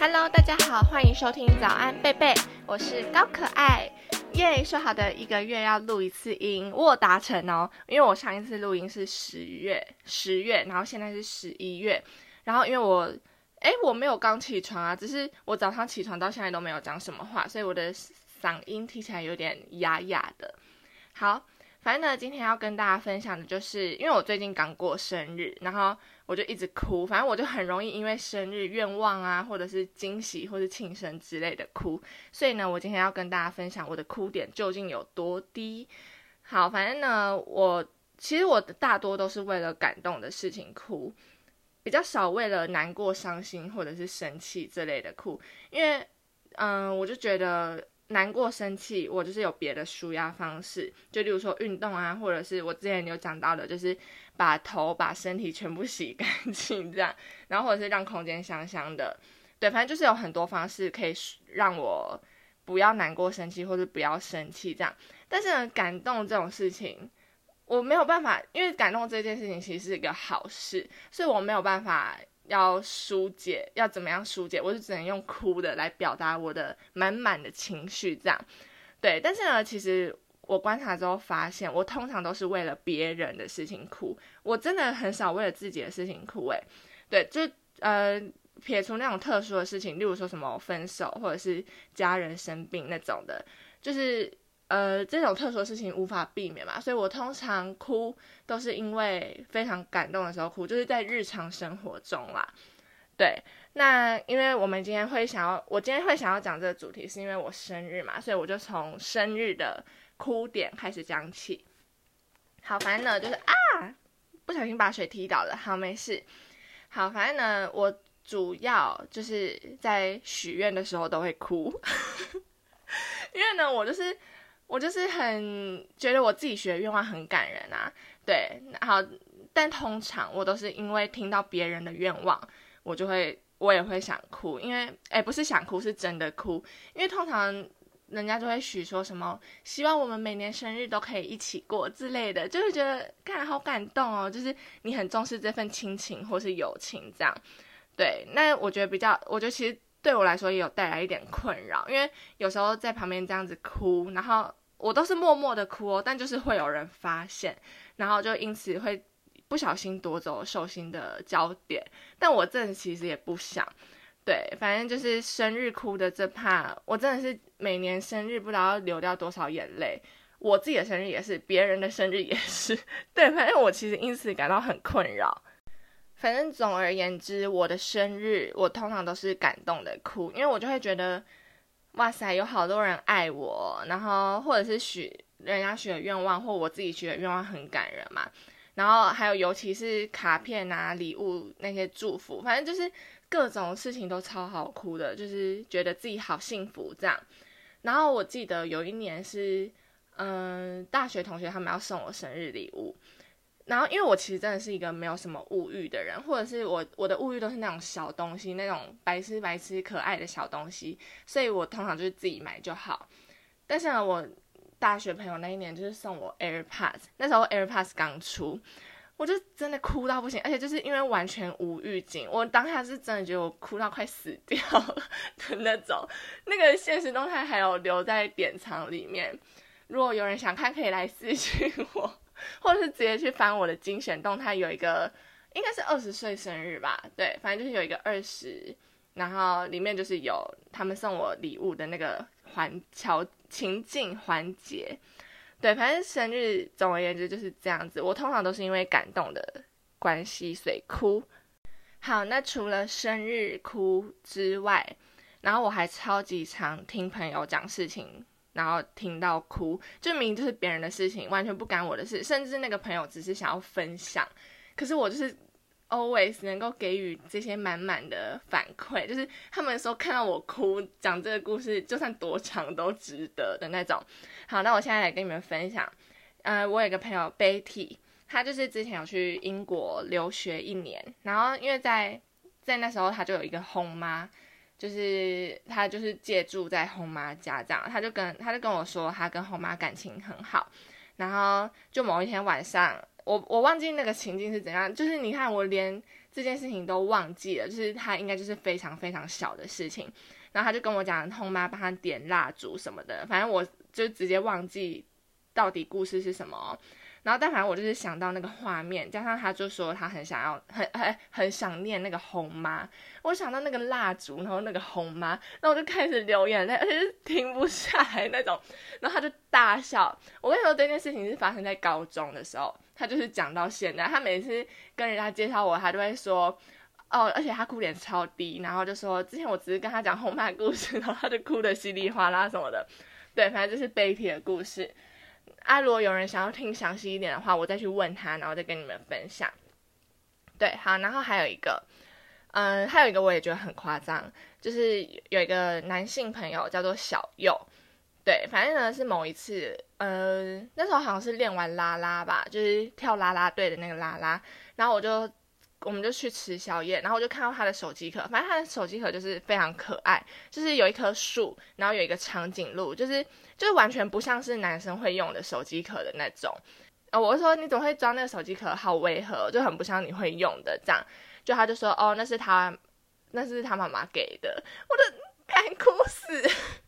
Hello，大家好，欢迎收听早安贝贝，我是高可爱。耶，说好的一个月要录一次音，我达成哦。因为我上一次录音是十月，十月，然后现在是十一月，然后因为我，哎，我没有刚起床啊，只是我早上起床到现在都没有讲什么话，所以我的嗓音听起来有点哑哑的。好。反正呢，今天要跟大家分享的就是，因为我最近刚过生日，然后我就一直哭。反正我就很容易因为生日愿望啊，或者是惊喜或者庆生之类的哭。所以呢，我今天要跟大家分享我的哭点究竟有多低。好，反正呢，我其实我大多都是为了感动的事情哭，比较少为了难过、伤心或者是生气之类的哭。因为，嗯，我就觉得。难过、生气，我就是有别的舒压方式，就例如说运动啊，或者是我之前有讲到的，就是把头、把身体全部洗干净这样，然后或者是让空间香香的，对，反正就是有很多方式可以让我不要难过、生气，或者不要生气这样。但是呢，感动这种事情，我没有办法，因为感动这件事情其实是一个好事，所以我没有办法。要疏解，要怎么样疏解？我就只能用哭的来表达我的满满的情绪，这样，对。但是呢，其实我观察之后发现，我通常都是为了别人的事情哭，我真的很少为了自己的事情哭。诶，对，就呃，撇除那种特殊的事情，例如说什么分手或者是家人生病那种的，就是。呃，这种特殊的事情无法避免嘛，所以我通常哭都是因为非常感动的时候哭，就是在日常生活中啦。对，那因为我们今天会想要，我今天会想要讲这个主题，是因为我生日嘛，所以我就从生日的哭点开始讲起。好，反正呢就是啊，不小心把水踢倒了，好，没事。好，反正呢，我主要就是在许愿的时候都会哭，因为呢，我就是。我就是很觉得我自己许的愿望很感人啊，对，好，但通常我都是因为听到别人的愿望，我就会我也会想哭，因为哎不是想哭是真的哭，因为通常人家就会许说什么希望我们每年生日都可以一起过之类的，就是觉得看好感动哦，就是你很重视这份亲情或是友情这样，对，那我觉得比较，我觉得其实对我来说也有带来一点困扰，因为有时候在旁边这样子哭，然后。我都是默默的哭哦，但就是会有人发现，然后就因此会不小心夺走寿星的焦点。但我真的其实也不想，对，反正就是生日哭的这怕，我真的是每年生日不知道要流掉多少眼泪。我自己的生日也是，别人的生日也是，对，反正我其实因此感到很困扰。反正总而言之，我的生日我通常都是感动的哭，因为我就会觉得。哇塞，有好多人爱我，然后或者是许人家许的愿望，或我自己许的愿望很感人嘛。然后还有尤其是卡片啊、礼物那些祝福，反正就是各种事情都超好哭的，就是觉得自己好幸福这样。然后我记得有一年是，嗯，大学同学他们要送我生日礼物。然后，因为我其实真的是一个没有什么物欲的人，或者是我我的物欲都是那种小东西，那种白痴白痴可爱的小东西，所以我通常就是自己买就好。但是呢，我大学朋友那一年就是送我 AirPods，那时候 AirPods 刚出，我就真的哭到不行，而且就是因为完全无预警，我当下是真的觉得我哭到快死掉的那种。那个现实动态还有留在典藏里面，如果有人想看，可以来私信我。或者是直接去翻我的精选动态，有一个应该是二十岁生日吧，对，反正就是有一个二十，然后里面就是有他们送我礼物的那个环桥情境环节，对，反正生日总而言之就是这样子。我通常都是因为感动的关系所以哭。好，那除了生日哭之外，然后我还超级常听朋友讲事情。然后听到哭，就明就是别人的事情，完全不干我的事，甚至那个朋友只是想要分享，可是我就是 always 能够给予这些满满的反馈，就是他们说看到我哭，讲这个故事，就算多长都值得的那种。好，那我现在来跟你们分享，呃，我有个朋友 Betty，他就是之前有去英国留学一年，然后因为在在那时候他就有一个红妈。就是他就是借住在后妈家这样，他就跟他就跟我说，他跟后妈感情很好，然后就某一天晚上，我我忘记那个情境是怎样，就是你看我连这件事情都忘记了，就是他应该就是非常非常小的事情，然后他就跟我讲后妈帮他点蜡烛什么的，反正我就直接忘记到底故事是什么。然后，但反正我就是想到那个画面，加上他就说他很想要，很很很想念那个红妈。我想到那个蜡烛，然后那个红妈，那我就开始流眼泪，而且是停不下来那种。然后他就大笑。我跟你说，这件事情是发生在高中的时候，他就是讲到现在，他每次跟人家介绍我，他都会说，哦，而且他哭点超低，然后就说之前我只是跟他讲红妈故事，然后他就哭的稀里哗啦什么的。对，反正就是悲体的故事。啊，如果有人想要听详细一点的话，我再去问他，然后再跟你们分享。对，好，然后还有一个，嗯，还有一个我也觉得很夸张，就是有一个男性朋友叫做小右，对，反正呢是某一次，呃，那时候好像是练完拉拉吧，就是跳拉拉队的那个拉拉，然后我就。我们就去吃宵夜，然后我就看到他的手机壳，反正他的手机壳就是非常可爱，就是有一棵树，然后有一个长颈鹿，就是就是完全不像是男生会用的手机壳的那种。呃，我说你怎么会装那个手机壳，好违和，就很不像你会用的这样。就他就说，哦，那是他，那是他妈妈给的，我的该哭死，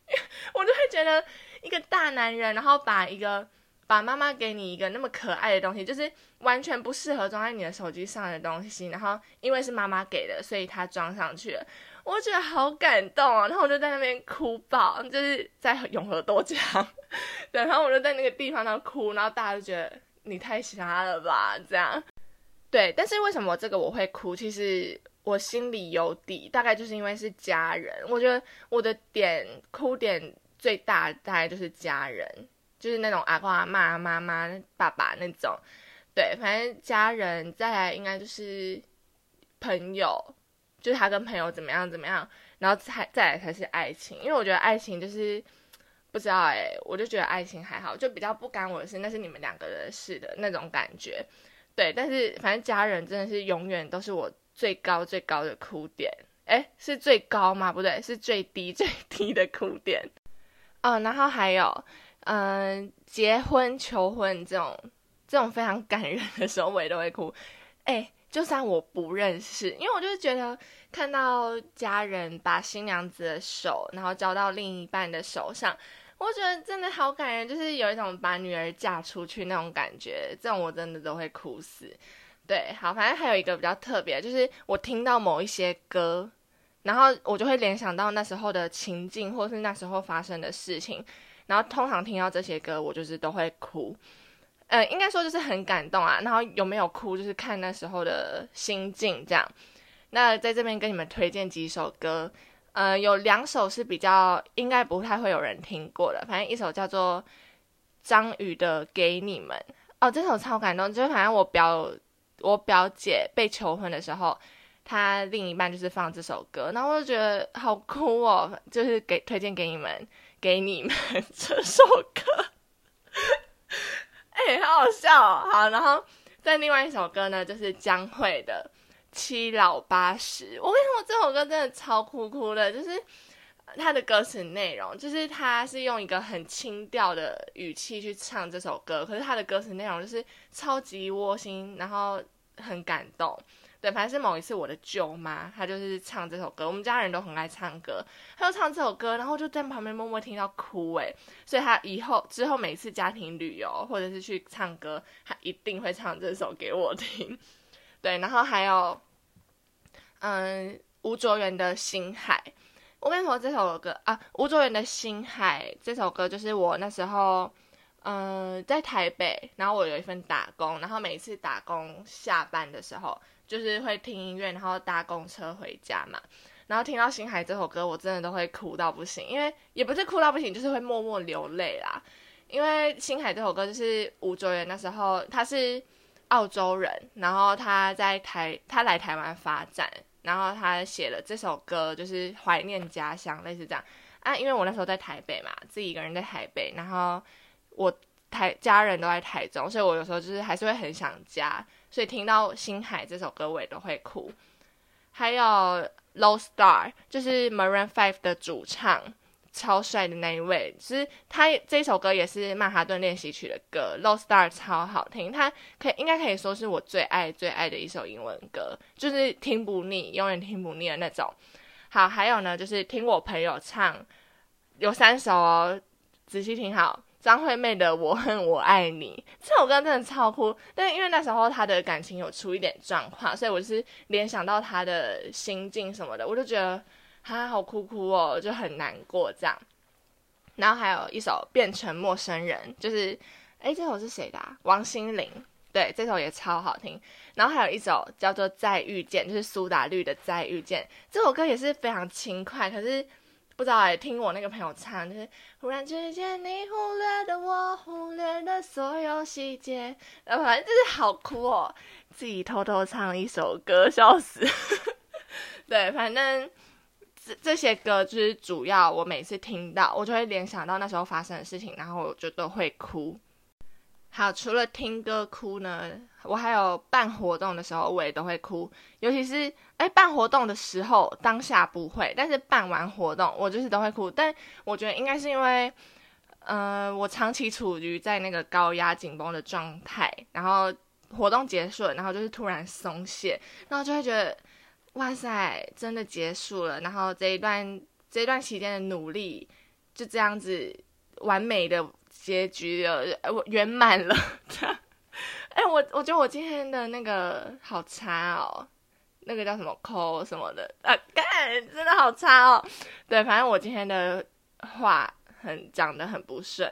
我就会觉得一个大男人，然后把一个。把妈妈给你一个那么可爱的东西，就是完全不适合装在你的手机上的东西，然后因为是妈妈给的，所以它装上去了，我觉得好感动啊！然后我就在那边哭爆，就是在永和多江，对，然后我就在那个地方那哭，然后大家就觉得你太瞎了吧，这样，对。但是为什么这个我会哭？其实我心里有底，大概就是因为是家人。我觉得我的点哭点最大，大概就是家人。就是那种阿公阿妈、妈妈、爸爸那种，对，反正家人再来应该就是朋友，就是他跟朋友怎么样怎么样，然后才再来才是爱情。因为我觉得爱情就是不知道哎，我就觉得爱情还好，就比较不干我的事，那是你们两个人的事的那种感觉。对，但是反正家人真的是永远都是我最高最高的哭点。哎，是最高吗？不对，是最低最低的哭点。哦，然后还有。嗯，结婚求婚这种这种非常感人的时候，我也都会哭。哎，就算我不认识，因为我就是觉得看到家人把新娘子的手，然后交到另一半的手上，我觉得真的好感人，就是有一种把女儿嫁出去那种感觉。这种我真的都会哭死。对，好，反正还有一个比较特别，就是我听到某一些歌，然后我就会联想到那时候的情境，或是那时候发生的事情。然后通常听到这些歌，我就是都会哭，呃，应该说就是很感动啊。然后有没有哭，就是看那时候的心境这样。那在这边跟你们推荐几首歌，呃，有两首是比较应该不太会有人听过的，反正一首叫做张宇的《给你们》哦，这首超感动，就是反正我表我表姐被求婚的时候，她另一半就是放这首歌，然后我就觉得好哭哦，就是给推荐给你们。给你们这首歌，哎，好好笑哦！好，然后在另外一首歌呢，就是江蕙的《七老八十》。我跟你说，这首歌真的超哭哭的，就是它的歌词内容，就是他是用一个很轻调的语气去唱这首歌，可是他的歌词内容就是超级窝心，然后很感动。对，反正是某一次我的舅妈，她就是唱这首歌，我们家人都很爱唱歌，她就唱这首歌，然后就在旁边默默听到哭诶，所以她以后之后每次家庭旅游或者是去唱歌，她一定会唱这首给我听。对，然后还有，嗯，吴卓源的星海，我跟你说这首歌啊，吴卓源的星海这首歌就是我那时候，嗯，在台北，然后我有一份打工，然后每次打工下班的时候。就是会听音乐，然后搭公车回家嘛，然后听到《星海》这首歌，我真的都会哭到不行，因为也不是哭到不行，就是会默默流泪啦。因为《星海》这首歌就是吴卓源那时候他是澳洲人，然后他在台他来台湾发展，然后他写了这首歌，就是怀念家乡，类似这样啊。因为我那时候在台北嘛，自己一个人在台北，然后我台家人都在台中，所以我有时候就是还是会很想家。所以听到《星海》这首歌，我也都会哭。还有《Low Star》，就是 Maroon Five 的主唱超帅的那一位，其实他这首歌也是曼哈顿练习曲的歌，《Low Star》超好听，他可以应该可以说是我最爱最爱的一首英文歌，就是听不腻，永远听不腻的那种。好，还有呢，就是听我朋友唱，有三首哦，仔细听好。张惠妹的《我恨我爱你》这首歌真的超哭，但因为那时候她的感情有出一点状况，所以我是联想到她的心境什么的，我就觉得她好哭哭哦，就很难过这样。然后还有一首《变成陌生人》，就是哎，这首是谁的？王心凌。对，这首也超好听。然后还有一首叫做《再遇见》，就是苏打绿的《再遇见》，这首歌也是非常轻快，可是。不知道哎，听我那个朋友唱，就是忽然之间你忽略的我，忽略的所有细节，呃，反正就是好哭哦，自己偷偷唱一首歌，笑死。对，反正这这些歌就是主要，我每次听到，我就会联想到那时候发生的事情，然后我就都会哭。好，除了听歌哭呢，我还有办活动的时候，我也都会哭。尤其是哎，办活动的时候，当下不会，但是办完活动，我就是都会哭。但我觉得应该是因为，呃，我长期处于在那个高压紧绷的状态，然后活动结束了，然后就是突然松懈，然后就会觉得，哇塞，真的结束了。然后这一段这一段期间的努力，就这样子完美的。结局了，我圆满了。哎，我我觉得我今天的那个好差哦，那个叫什么抠什么的啊，干真的好差哦。对，反正我今天的话很讲的很不顺。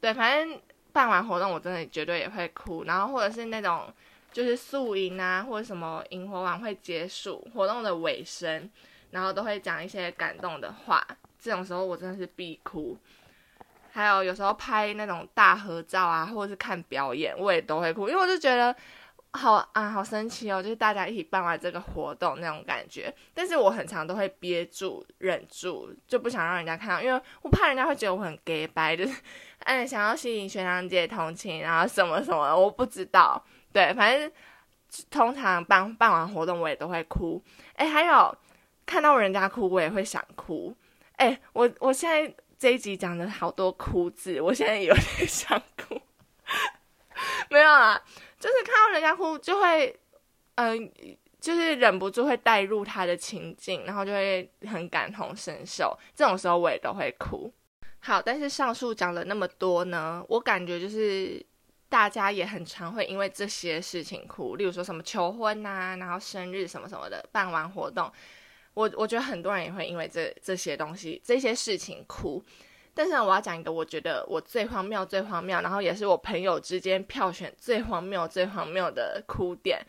对，反正办完活动我真的绝对也会哭，然后或者是那种就是宿营啊，或者什么萤火晚会结束活动的尾声，然后都会讲一些感动的话，这种时候我真的是必哭。还有有时候拍那种大合照啊，或者是看表演，我也都会哭，因为我就觉得好啊，好神奇哦，就是大家一起办完这个活动那种感觉。但是我很常都会憋住、忍住，就不想让人家看到，因为我怕人家会觉得我很 gay 白，就是哎想要吸引学长姐同情，然后什么什么，我不知道。对，反正通常办办完活动我也都会哭。哎，还有看到人家哭，我也会想哭。哎，我我现在。这一集讲的好多哭字，我现在有点想哭。没有啊，就是看到人家哭，就会，嗯，就是忍不住会带入他的情境，然后就会很感同身受。这种时候我也都会哭。好，但是上述讲了那么多呢，我感觉就是大家也很常会因为这些事情哭，例如说什么求婚呐，然后生日什么什么的，办完活动。我我觉得很多人也会因为这这些东西、这些事情哭，但是我要讲一个我觉得我最荒谬、最荒谬，然后也是我朋友之间票选最荒谬、最荒谬的哭点，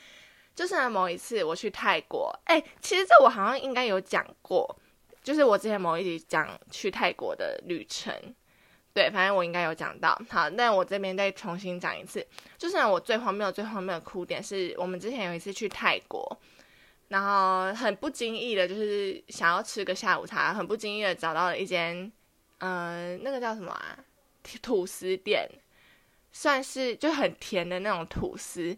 就是某一次我去泰国，哎，其实这我好像应该有讲过，就是我之前某一集讲去泰国的旅程，对，反正我应该有讲到。好，那我这边再重新讲一次，就是我最荒谬、最荒谬的哭点是我们之前有一次去泰国。然后很不经意的，就是想要吃个下午茶，很不经意的找到了一间，嗯，那个叫什么啊？吐司店，算是就很甜的那种吐司。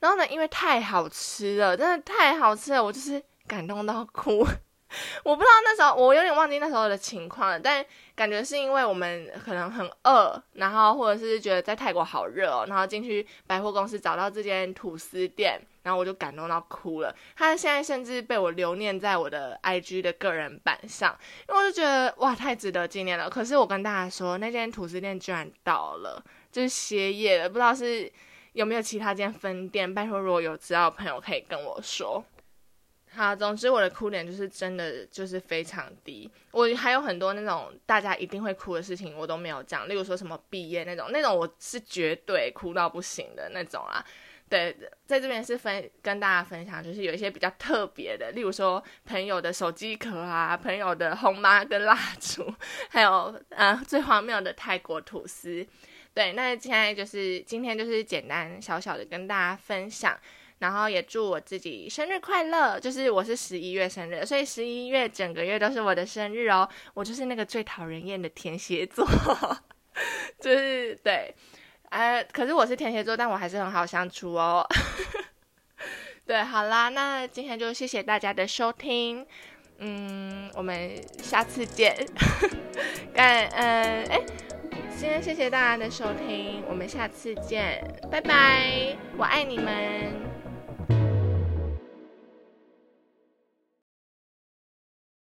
然后呢，因为太好吃了，真的太好吃了，我就是感动到哭。我不知道那时候，我有点忘记那时候的情况了，但感觉是因为我们可能很饿，然后或者是觉得在泰国好热哦，然后进去百货公司找到这间吐司店，然后我就感动到哭了。他现在甚至被我留念在我的 IG 的个人版上，因为我就觉得哇，太值得纪念了。可是我跟大家说，那间吐司店居然倒了，就是歇业了，不知道是有没有其他间分店。拜托，如果有知道的朋友可以跟我说。好，总之我的哭点就是真的就是非常低。我还有很多那种大家一定会哭的事情，我都没有讲。例如说什么毕业那种，那种我是绝对哭到不行的那种啊。对，在这边是分跟大家分享，就是有一些比较特别的，例如说朋友的手机壳啊，朋友的红妈跟蜡烛，还有呃最荒谬的泰国吐司。对，那现在就是今天就是简单小小的跟大家分享。然后也祝我自己生日快乐，就是我是十一月生日，所以十一月整个月都是我的生日哦。我就是那个最讨人厌的天蝎座，就是对，哎可是我是天蝎座但我还是很好相处哦。对好啦那今天就谢谢大家的收听。嗯我们下次见。感嗯哎今天谢谢大家的收听我们下次见。拜拜我爱你们。